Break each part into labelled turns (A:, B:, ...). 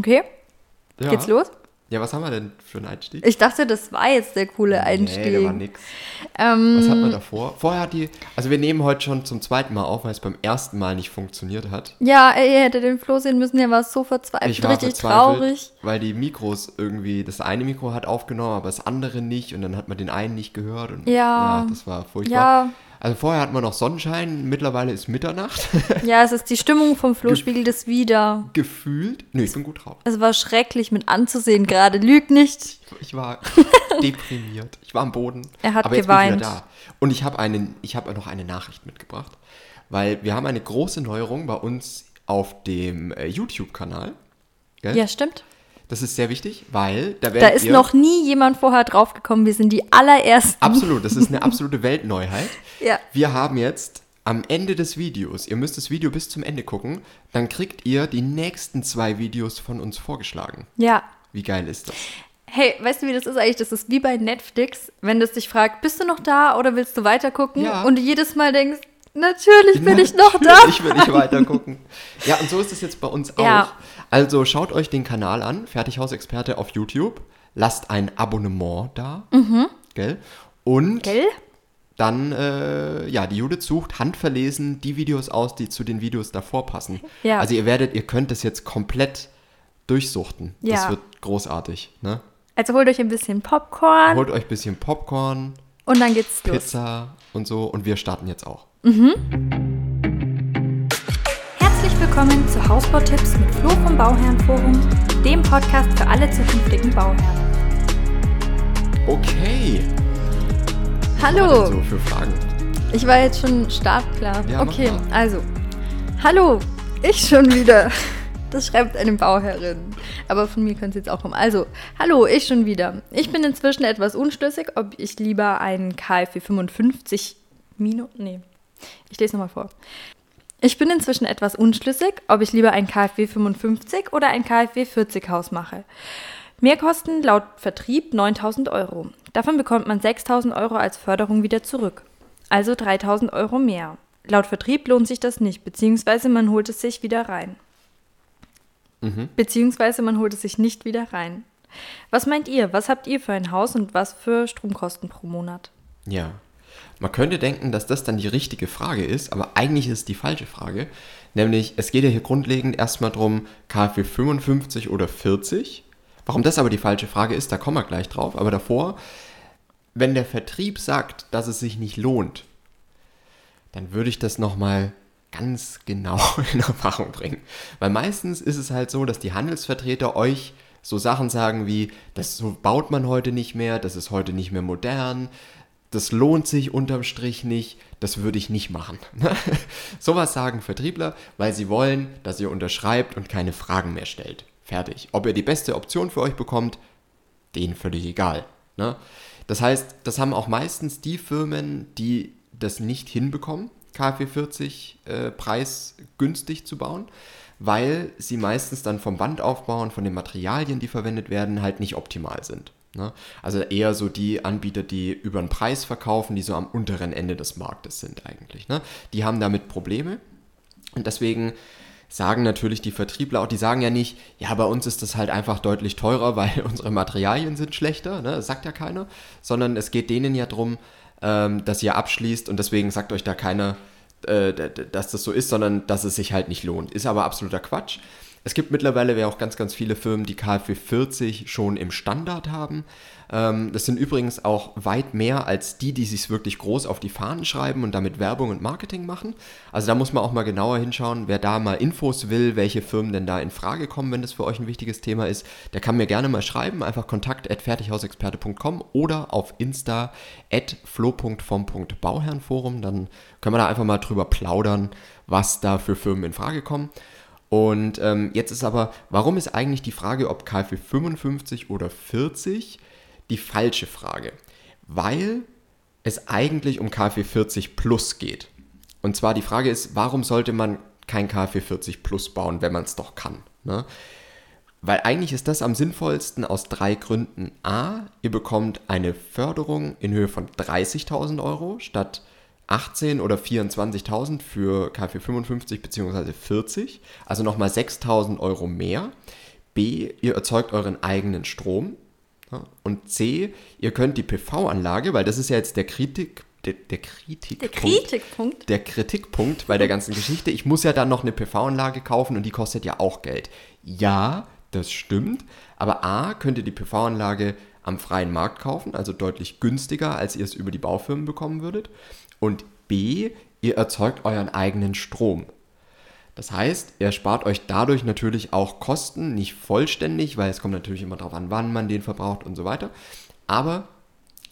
A: Okay,
B: Ja.
A: geht's los?
B: Ja, was haben wir denn für einen Einstieg?
A: Ich dachte, das war jetzt der coole Einstieg.
B: Nee, der war nix.
A: Ähm,
B: Was hat man davor? Vorher hat die, also wir nehmen heute schon zum zweiten Mal auf, weil es beim ersten Mal nicht funktioniert hat.
A: ja, ihr hättet den Flo sehen müssen, der war so verzweifelt,
B: Ich war
A: richtig traurig.
B: weil die Mikros irgendwie, das eine Mikro hat aufgenommen, aber das andere nicht und dann hat man den einen nicht gehört und
A: Ja.
B: das war furchtbar.
A: Ja,
B: Also vorher hat man noch Sonnenschein, mittlerweile ist Mitternacht.
A: ja, es ist die Stimmung vom Flo spiegelt es wieder.
B: Gefühlt. Nee, ich bin gut drauf.
A: Es war schrecklich mit anzusehen gerade. Lüg nicht.
B: Ich war deprimiert. Ich war am Boden.
A: Er hat
B: aber jetzt
A: geweint.
B: Bin ich wieder da. Und ich habe einen, ich habe noch eine Nachricht mitgebracht, weil wir haben eine große Neuerung bei uns auf dem äh, YouTube-Kanal.
A: Ja, stimmt.
B: Das ist sehr wichtig, weil da
A: Da ist noch nie jemand vorher draufgekommen. Wir sind die allerersten.
B: absolut. Das ist eine absolute Weltneuheit.
A: Ja.
B: Wir haben jetzt am Ende des Videos, ihr müsst das Video bis zum Ende gucken, dann kriegt ihr die nächsten zwei Videos von uns vorgeschlagen.
A: Ja.
B: Wie geil ist das?
A: Hey, weißt du, wie das ist eigentlich? Das ist wie bei Netflix, wenn das dich fragt, bist du noch da oder willst du weitergucken?
B: Ja.
A: Und du jedes Mal denkst, natürlich bin ich noch da.
B: Ich will nicht weiter gucken. Ja, und so ist es jetzt bei uns auch.
A: Ja.
B: Also schaut euch den Kanal an, Fertighausexperte auf YouTube. Lasst ein Abonnement da. Gell? Und
A: Mhm. Gell?
B: dann, äh, ja, die Judith sucht handverlesen die Videos aus, die zu den Videos davor passen.
A: Ja.
B: Also ihr werdet, ihr könnt das jetzt komplett durchsuchten. Das
A: Ja.
B: wird großartig. Ne?
A: Also holt euch ein bisschen Popcorn
B: Holt euch ein bisschen Popcorn,
A: und dann geht's los.
B: Pizza und so und wir starten jetzt auch.
A: Herzlich willkommen zu Hausbautipps mit Flo vom Bauherrenforum, dem Podcast für alle zukünftigen Bauherren.
B: Okay. Was
A: Hallo,
B: denn so für Fragen?
A: ich war jetzt schon startklar.
B: Ja, mach
A: okay,
B: mal.
A: also. Hallo, ich schon wieder. Das schreibt eine Bauherrin. Aber von mir könnte es jetzt auch kommen. Also, hallo, ich schon wieder. Ich bin inzwischen etwas unschlüssig, ob ich lieber einen KfW 55 Minus. Nee, ich lese nochmal vor. Ich bin inzwischen etwas unschlüssig, ob ich lieber ein KfW 55 oder ein KfW 40 Haus mache. Mehrkosten laut Vertrieb 9000 Euro. Davon bekommt man 6000 Euro als Förderung wieder zurück. Also 3000 Euro mehr. Laut Vertrieb lohnt sich das nicht, beziehungsweise man holt es sich wieder rein. Beziehungsweise man holt es sich nicht wieder rein. Was meint ihr? Was habt ihr für ein Haus und was für Stromkosten pro Monat?
B: Ja. Man könnte denken, dass das dann die richtige Frage ist, aber eigentlich ist es die falsche Frage. Nämlich, es geht ja hier grundlegend erstmal drum, KfW 55 oder 40. Warum das aber die falsche Frage ist, da kommen wir gleich drauf. Aber davor, wenn der Vertrieb sagt, dass es sich nicht lohnt, dann würde ich das nochmal ganz genau in Erfahrung bringen. Weil meistens ist es halt so, dass die Handelsvertreter euch so Sachen sagen wie, das so baut man heute nicht mehr, das ist heute nicht mehr modern, das lohnt sich unterm Strich nicht, das würde ich nicht machen. Sowas sagen Vertriebler, weil sie wollen, dass ihr unterschreibt und keine Fragen mehr stellt. Fertig. Ob ihr die beste Option für euch bekommt, denen völlig egal. Ne? Das heißt, das haben auch meistens die Firmen, die das nicht hinbekommen, KfW 40 äh, Preis günstig zu bauen, weil sie meistens dann vom Bandaufbau und von den Materialien, die verwendet werden, halt nicht optimal sind. Ne? Also eher so die Anbieter, die über den Preis verkaufen, die so am unteren Ende des Marktes sind eigentlich. Ne? Die haben damit Probleme und deswegen sagen natürlich die Vertriebler auch, die sagen ja nicht, ja, bei uns ist das halt einfach deutlich teurer, weil unsere Materialien sind schlechter, ne? das sagt ja keiner, sondern es geht denen ja darum, ähm, dass ihr abschließt und deswegen sagt euch da keiner, äh, dass das so ist, sondern dass es sich halt nicht lohnt. Ist aber absoluter Quatsch. Es gibt mittlerweile ja auch ganz, ganz viele Firmen, die KfW 40 schon im Standard haben. Ähm, das sind übrigens auch weit mehr als die, die sich wirklich groß auf die Fahnen schreiben und damit Werbung und Marketing machen. Also da muss man auch mal genauer hinschauen, wer da mal Infos will, welche Firmen denn da in Frage kommen, wenn das für euch ein wichtiges Thema ist. Der kann mir gerne mal schreiben, einfach kontakt at fertighausexperte.com oder auf insta at flo.vom.bauherrenforum. Dann können wir da einfach mal drüber plaudern, was da für Firmen in Frage kommen. Und ähm, jetzt ist aber, warum ist eigentlich die Frage, ob KfW 55 oder 40 die falsche Frage? Weil es eigentlich um KfW 40 Plus geht. Und zwar die Frage ist, warum sollte man kein KfW 40 Plus bauen, wenn man es doch kann? Ne? Weil eigentlich ist das am sinnvollsten aus drei Gründen. A, ihr bekommt eine Förderung in Höhe von 30.000 Euro statt 18 oder 24.000 für KfW 55 bzw. 40, also nochmal 6.000 Euro mehr. B, ihr erzeugt euren eigenen Strom. Und C, ihr könnt die PV-Anlage, weil das ist ja jetzt der Kritik, der, der Kritikpunkt.
A: Der Kritikpunkt.
B: Der Kritikpunkt bei der ganzen Geschichte. Ich muss ja dann noch eine PV-Anlage kaufen und die kostet ja auch Geld. Ja, das stimmt. Aber A, könnt ihr die PV-Anlage am freien Markt kaufen, also deutlich günstiger, als ihr es über die Baufirmen bekommen würdet. Und B, ihr erzeugt euren eigenen Strom. Das heißt, er spart euch dadurch natürlich auch Kosten, nicht vollständig, weil es kommt natürlich immer darauf an, wann man den verbraucht und so weiter. Aber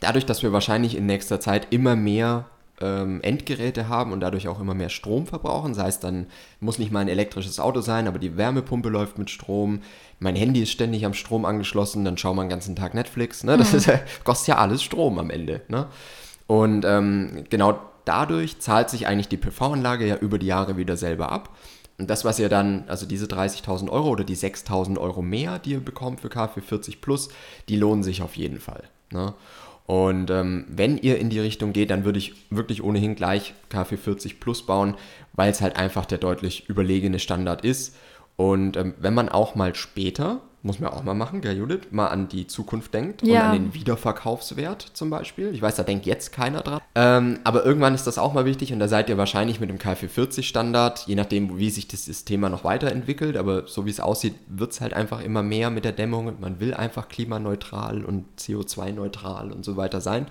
B: dadurch, dass wir wahrscheinlich in nächster Zeit immer mehr ähm, Endgeräte haben und dadurch auch immer mehr Strom verbrauchen, sei es dann, muss nicht mal ein elektrisches Auto sein, aber die Wärmepumpe läuft mit Strom, mein Handy ist ständig am Strom angeschlossen, dann schauen wir den ganzen Tag Netflix, ne? das mhm. ist, kostet ja alles Strom am Ende. Ne? Und ähm, genau dadurch zahlt sich eigentlich die PV-Anlage ja über die Jahre wieder selber ab. Und das, was ihr dann, also diese 30.000 Euro oder die 6.000 Euro mehr, die ihr bekommt für KfW 40 Plus, die lohnen sich auf jeden Fall. Ne? Und ähm, wenn ihr in die Richtung geht, dann würde ich wirklich ohnehin gleich KfW 40 Plus bauen, weil es halt einfach der deutlich überlegene Standard ist. Und ähm, wenn man auch mal später muss man auch mal machen, gell, Judith, mal an die Zukunft denkt
A: ja.
B: und an den Wiederverkaufswert zum Beispiel. Ich weiß, da denkt jetzt keiner dran. Ähm, aber irgendwann ist das auch mal wichtig und da seid ihr wahrscheinlich mit dem KfW40-Standard, je nachdem, wie sich das, Thema noch weiterentwickelt, aber so wie es aussieht, wird es halt einfach immer mehr mit der Dämmung und man will einfach klimaneutral und CO2-neutral und so weiter sein.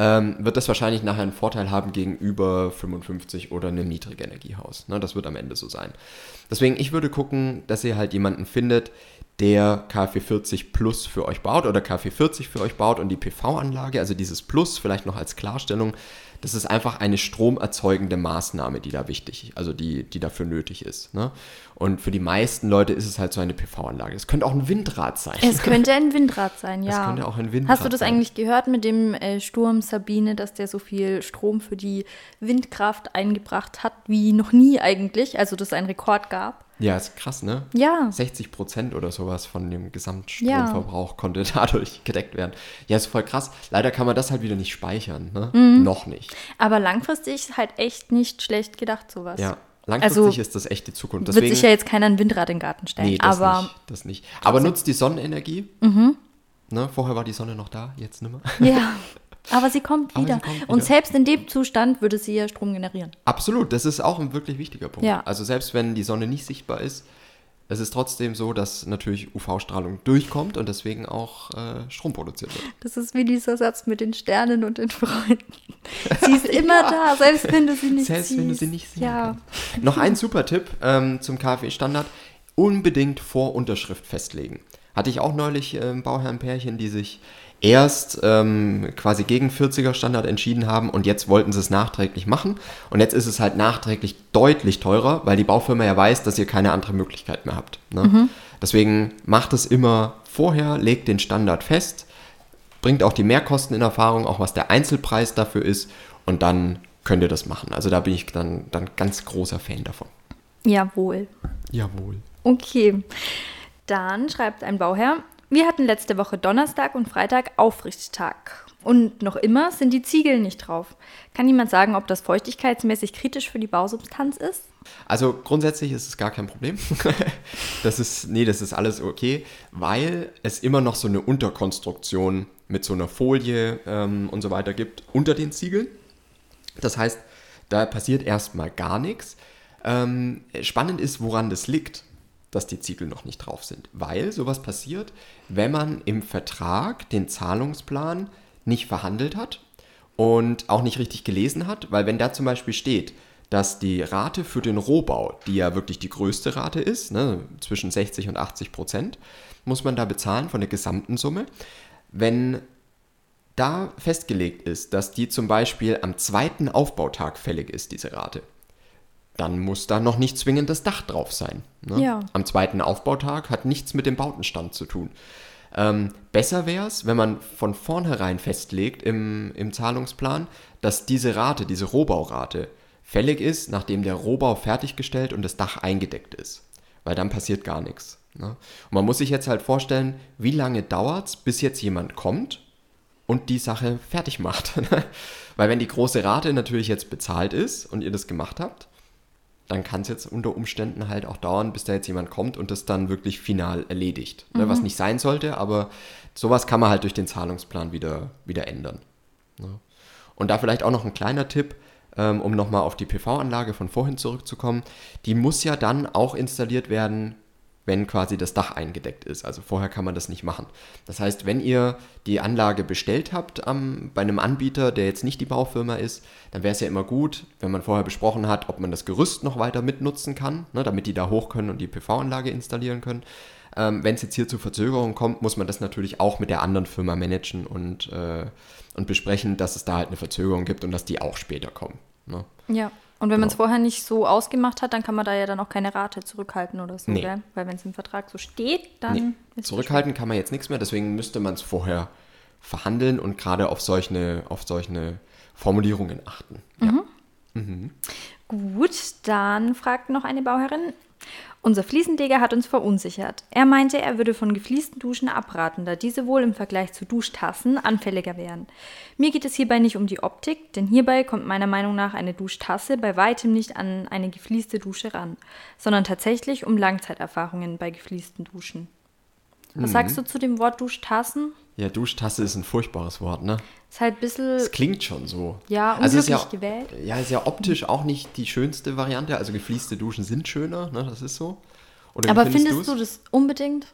B: Ähm, wird das wahrscheinlich nachher einen Vorteil haben gegenüber 55 oder einem Niedrigenergiehaus. Ne, das wird am Ende so sein. Deswegen, ich würde gucken, dass ihr halt jemanden findet, der KfW 40 Plus für euch baut oder KfW 40 für euch baut und die PV-Anlage, also dieses Plus vielleicht noch als Klarstellung, das ist einfach eine stromerzeugende Maßnahme, die da wichtig, also die, die dafür nötig ist. Ne? Und für die meisten Leute ist es halt so eine PV-Anlage. Es könnte auch ein Windrad sein.
A: Es könnte ein Windrad sein, ja.
B: Es könnte auch ein Windrad
A: Hast du das
B: sein.
A: eigentlich gehört mit dem äh, Sturm Sabine, dass der so viel Strom für die Windkraft eingebracht hat wie noch nie eigentlich? Also, dass es einen Rekord gab?
B: Ja, ist krass, ne?
A: Ja.
B: 60 Prozent oder sowas von dem Gesamtstromverbrauch ja. konnte dadurch gedeckt werden. Ja, ist voll krass. Leider kann man das halt wieder nicht speichern, ne? Mhm. Noch nicht.
A: Aber langfristig ist halt echt nicht schlecht gedacht, sowas.
B: Ja. Langfristig also, ist das echt die Zukunft.
A: Deswegen, wird sich ja jetzt keiner ein Windrad in den Garten stellen. Nee,
B: das
A: aber
B: nicht. Das nicht. Aber nutzt die Sonnenenergie. Mhm. Ne, vorher war die Sonne noch da, jetzt nimmer.
A: Ja. Aber sie kommt wieder. Sie kommt wieder. Und selbst in dem Zustand würde sie ja Strom generieren.
B: Absolut, das ist auch ein wirklich wichtiger Punkt.
A: Ja.
B: Also selbst wenn die Sonne nicht sichtbar ist, es ist trotzdem so, dass natürlich UV-Strahlung durchkommt und deswegen auch äh, Strom produziert wird.
A: Das ist wie dieser Satz mit den Sternen und den Freunden. Sie ist immer ja. da, selbst wenn du sie nicht
B: selbst
A: siehst.
B: Selbst wenn du sie nicht siehst. Ja. Noch ein super Tipp ähm, zum KfW-Standard. Unbedingt vor Unterschrift festlegen. Hatte ich auch neulich äh, Bauherrenpärchen, die sich erst ähm, quasi gegen 40er Standard entschieden haben und jetzt wollten sie es nachträglich machen. Und jetzt ist es halt nachträglich deutlich teurer, weil die Baufirma ja weiß, dass ihr keine andere Möglichkeit mehr habt. Ne? Mhm. Deswegen macht es immer vorher, legt den Standard fest, bringt auch die Mehrkosten in Erfahrung, auch was der Einzelpreis dafür ist und dann könnt ihr das machen. Also da bin ich dann, dann ganz großer Fan davon.
A: Jawohl.
B: Jawohl.
A: Okay. Dann schreibt ein Bauherr, wir hatten letzte Woche Donnerstag und Freitag Aufrichttag. Und noch immer sind die Ziegel nicht drauf. Kann jemand sagen, ob das feuchtigkeitsmäßig kritisch für die Bausubstanz ist?
B: Also grundsätzlich ist es gar kein Problem. das ist, nee, das ist alles okay, weil es immer noch so eine Unterkonstruktion mit so einer Folie ähm, und so weiter gibt unter den Ziegeln. Das heißt, da passiert erstmal gar nichts. Ähm, spannend ist, woran das liegt dass die Ziegel noch nicht drauf sind. Weil sowas passiert, wenn man im Vertrag den Zahlungsplan nicht verhandelt hat und auch nicht richtig gelesen hat, weil wenn da zum Beispiel steht, dass die Rate für den Rohbau, die ja wirklich die größte Rate ist, ne, zwischen 60 und 80 Prozent, muss man da bezahlen von der gesamten Summe. Wenn da festgelegt ist, dass die zum Beispiel am zweiten Aufbautag fällig ist, diese Rate, dann muss da noch nicht zwingend das Dach drauf sein. Ne?
A: Ja.
B: Am zweiten Aufbautag hat nichts mit dem Bautenstand zu tun. Ähm, besser wäre es, wenn man von vornherein festlegt im, im Zahlungsplan, dass diese Rate, diese Rohbaurate, fällig ist, nachdem der Rohbau fertiggestellt und das Dach eingedeckt ist. Weil dann passiert gar nichts. Ne? Und man muss sich jetzt halt vorstellen, wie lange dauert es, bis jetzt jemand kommt und die Sache fertig macht. Weil wenn die große Rate natürlich jetzt bezahlt ist und ihr das gemacht habt, dann kann es jetzt unter Umständen halt auch dauern, bis da jetzt jemand kommt und das dann wirklich final erledigt. Ne, was nicht sein sollte, aber sowas kann man halt durch den Zahlungsplan wieder, wieder ändern. Ne? Und da vielleicht auch noch ein kleiner Tipp, ähm, um nochmal auf die PV-Anlage von vorhin zurückzukommen. Die muss ja dann auch installiert werden, wenn quasi das Dach eingedeckt ist. Also vorher kann man das nicht machen. Das heißt, wenn ihr die Anlage bestellt habt ähm, bei einem Anbieter, der jetzt nicht die Baufirma ist, dann wäre es ja immer gut, wenn man vorher besprochen hat, ob man das Gerüst noch weiter mitnutzen kann, ne, damit die da hoch können und die PV-Anlage installieren können. Ähm, wenn es jetzt hier zu Verzögerungen kommt, muss man das natürlich auch mit der anderen Firma managen und, äh, und besprechen, dass es da halt eine Verzögerung gibt und dass die auch später kommen. Ne?
A: Ja. Und wenn man es
B: Genau.
A: vorher nicht so ausgemacht hat, dann kann man da ja dann auch keine Rate zurückhalten oder so,
B: Nee.
A: gell? Weil wenn es im Vertrag so steht, dann
B: Nee, zurückhalten kann man jetzt nichts mehr, deswegen müsste man es vorher verhandeln und gerade auf solche, auf solche Formulierungen achten. Ja.
A: Gut, dann fragt noch eine Bauherrin. Unser Fliesenleger hat uns verunsichert. Er meinte, er würde von gefliesten Duschen abraten, da diese wohl im Vergleich zu Duschtassen anfälliger wären. Mir geht es hierbei nicht um die Optik, denn hierbei kommt meiner Meinung nach eine Duschtasse bei weitem nicht an eine geflieste Dusche ran, sondern tatsächlich um Langzeiterfahrungen bei gefliesten Duschen. Was sagst du zu dem Wort Duschtassen?
B: Ja, Duschtasse ist ein furchtbares Wort, ne?
A: Ist halt ein bisschen,
B: Es klingt schon so.
A: ja,
B: Also ist ja,
A: gewählt.
B: ja, ist ja optisch auch nicht die schönste Variante. Also gefließte Duschen sind schöner, ne? Das ist so. Oder
A: Aber
B: findest
A: findest du das unbedingt?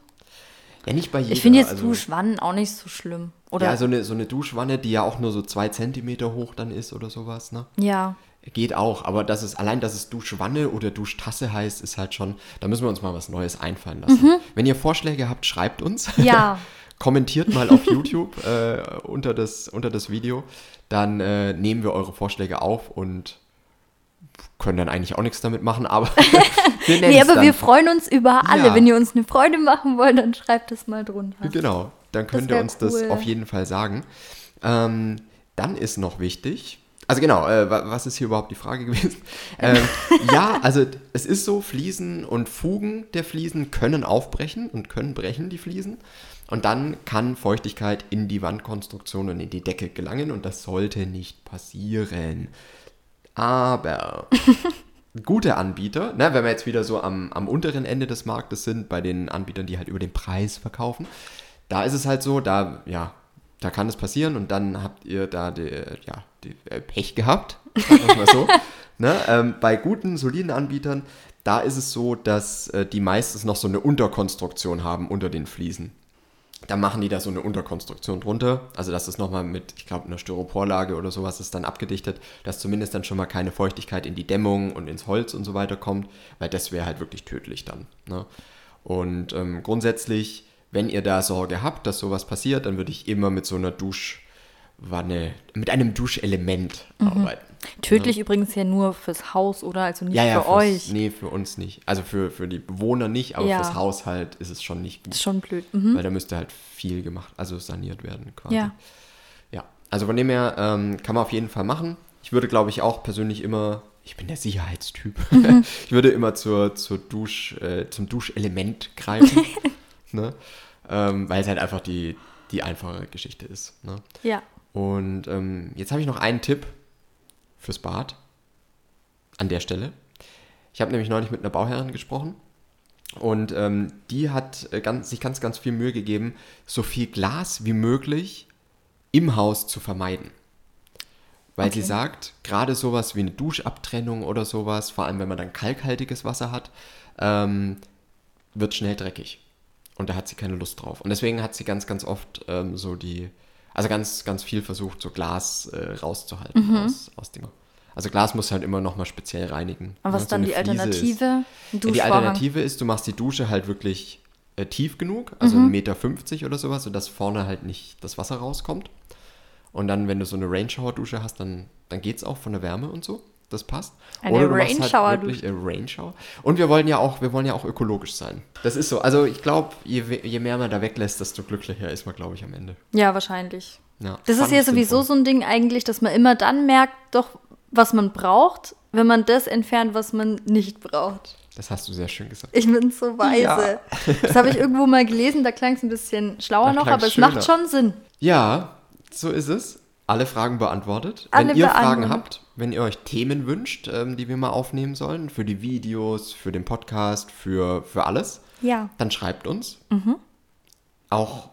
B: Ja, nicht bei jedem.
A: Ich finde jetzt
B: also,
A: Duschwannen auch nicht so schlimm. Oder?
B: Ja, so eine, so eine Duschwanne, die ja auch nur so zwei Zentimeter hoch dann ist oder sowas, ne?
A: ja.
B: Geht auch, aber dass es allein, dass es Duschwanne oder Duschtasse heißt, ist halt schon, da müssen wir uns mal was Neues einfallen lassen. Wenn ihr Vorschläge habt, schreibt uns.
A: Mhm. Ja.
B: Kommentiert mal auf YouTube äh, unter, das, unter das Video. Dann äh, nehmen wir eure Vorschläge auf und können dann eigentlich auch nichts damit machen, aber wir
A: Nee, aber
B: dann.
A: wir freuen uns über alle.
B: Ja.
A: Wenn ihr uns eine Freude machen wollt, dann schreibt es mal drunter.
B: Genau, dann könnt ihr uns das
A: cool.
B: auf jeden Fall sagen. Ähm, dann ist noch wichtig, also genau, äh, wa- was ist hier überhaupt die Frage gewesen? Ähm, ja, also es ist so, Fliesen und Fugen der Fliesen können aufbrechen und können brechen die Fliesen. Und dann kann Feuchtigkeit in die Wandkonstruktion und in die Decke gelangen und das sollte nicht passieren. Aber gute Anbieter, ne, wenn wir jetzt wieder so am, am unteren Ende des Marktes sind, bei den Anbietern, die halt über den Preis verkaufen, da ist es halt so, da, ja, da kann es passieren und dann habt ihr da die, ja, die, äh, Pech gehabt, sagen wir mal so. ne, ähm, bei guten, soliden Anbietern, da ist es so, dass äh, die meistens noch so eine Unterkonstruktion haben unter den Fliesen. Da machen die da so eine Unterkonstruktion drunter. Also das ist nochmal mit, ich glaube, einer Styroporlage oder sowas ist dann abgedichtet, dass zumindest dann schon mal keine Feuchtigkeit in die Dämmung und ins Holz und so weiter kommt, weil das wäre halt wirklich tödlich dann. Ne? Und ähm, grundsätzlich, wenn ihr da Sorge habt, dass sowas passiert, dann würde ich immer mit so einer Duschwanne, mit einem Duschelement arbeiten.
A: Tödlich übrigens ja nur fürs Haus, oder? Also nicht
B: Ja, ja,
A: für
B: fürs,
A: euch.
B: Nee, für uns nicht. Also für, für die Bewohner nicht, aber
A: Ja.
B: fürs Haushalt ist es schon nicht gut.
A: Ist schon blöd. Mhm.
B: Weil da müsste halt viel gemacht, also saniert werden quasi.
A: Ja.
B: Ja, also von dem her ähm, kann man auf jeden Fall machen. Ich würde, glaube ich, auch persönlich immer, ich bin der Sicherheitstyp,
A: Mhm.
B: ich würde immer zur, zur Dusch, äh, zum Duschelement greifen, ne? ähm, weil es halt einfach die, die einfache Geschichte ist. Ne?
A: Ja.
B: Und ähm, jetzt habe ich noch einen Tipp fürs Bad an der Stelle. Ich habe nämlich neulich mit einer Bauherrin gesprochen und ähm, die hat äh, ganz, sich ganz, ganz viel Mühe gegeben, so viel Glas wie möglich im Haus zu vermeiden. Weil sie
A: Okay.
B: sagt, gerade sowas wie eine Duschabtrennung oder sowas, vor allem wenn man dann kalkhaltiges Wasser hat, ähm, wird schnell dreckig. Und da hat sie keine Lust drauf. Und deswegen hat sie ganz, ganz oft ähm, so die, also ganz, ganz viel versucht, so Glas äh, rauszuhalten aus, aus Dingen. Also Glas muss halt immer nochmal speziell reinigen.
A: Aber was
B: ne?
A: ist dann
B: eine
A: die
B: Fliese
A: Alternative?
B: Ist, die. Alternative ist, du machst die Dusche halt wirklich äh, tief genug, also
A: Mhm.
B: 1,50 Meter oder sowas, sodass vorne halt nicht das Wasser rauskommt. Und dann, wenn du so eine Rain-Shower-Dusche hast, dann, dann geht es auch von der Wärme und so. Das passt.
A: Eine
B: Oder du machst halt wirklich, äh, Rain-Shower. Und wir wollen ja auch, wir wollen ja auch ökologisch sein. Das ist so. Also ich glaube, je, je mehr man da weglässt, desto glücklicher ist man, glaube ich, am Ende.
A: Ja, wahrscheinlich.
B: Ja,
A: Das ist ja sowieso so ein Ding eigentlich, dass man immer dann merkt, doch, was man braucht, wenn man das entfernt, was man nicht braucht.
B: Das hast du sehr schön gesagt.
A: Ich bin so weise.
B: Ja.
A: Das habe ich irgendwo mal gelesen, da klang es ein bisschen schlauer
B: Da
A: noch, aber es
B: schöner.
A: macht schon Sinn.
B: Ja, so ist es. Alle Fragen beantwortet.
A: Alle
B: wenn ihr Fragen habt, wenn ihr euch Themen wünscht, ähm, die wir mal aufnehmen sollen, für die Videos, für den Podcast, für, für alles,
A: Ja.
B: dann schreibt uns. Auch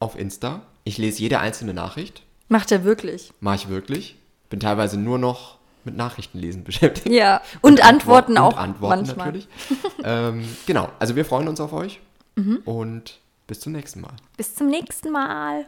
B: auf Insta. Ich lese jede einzelne Nachricht.
A: Macht er wirklich.
B: Mache ich wirklich. Bin teilweise nur noch mit Nachrichtenlesen beschäftigt.
A: Ja. Und, Antworten
B: und
A: auch
B: Antworten
A: manchmal.
B: natürlich. ähm, genau, also wir freuen uns auf euch
A: Mhm.
B: und bis zum nächsten Mal.
A: Bis zum nächsten Mal.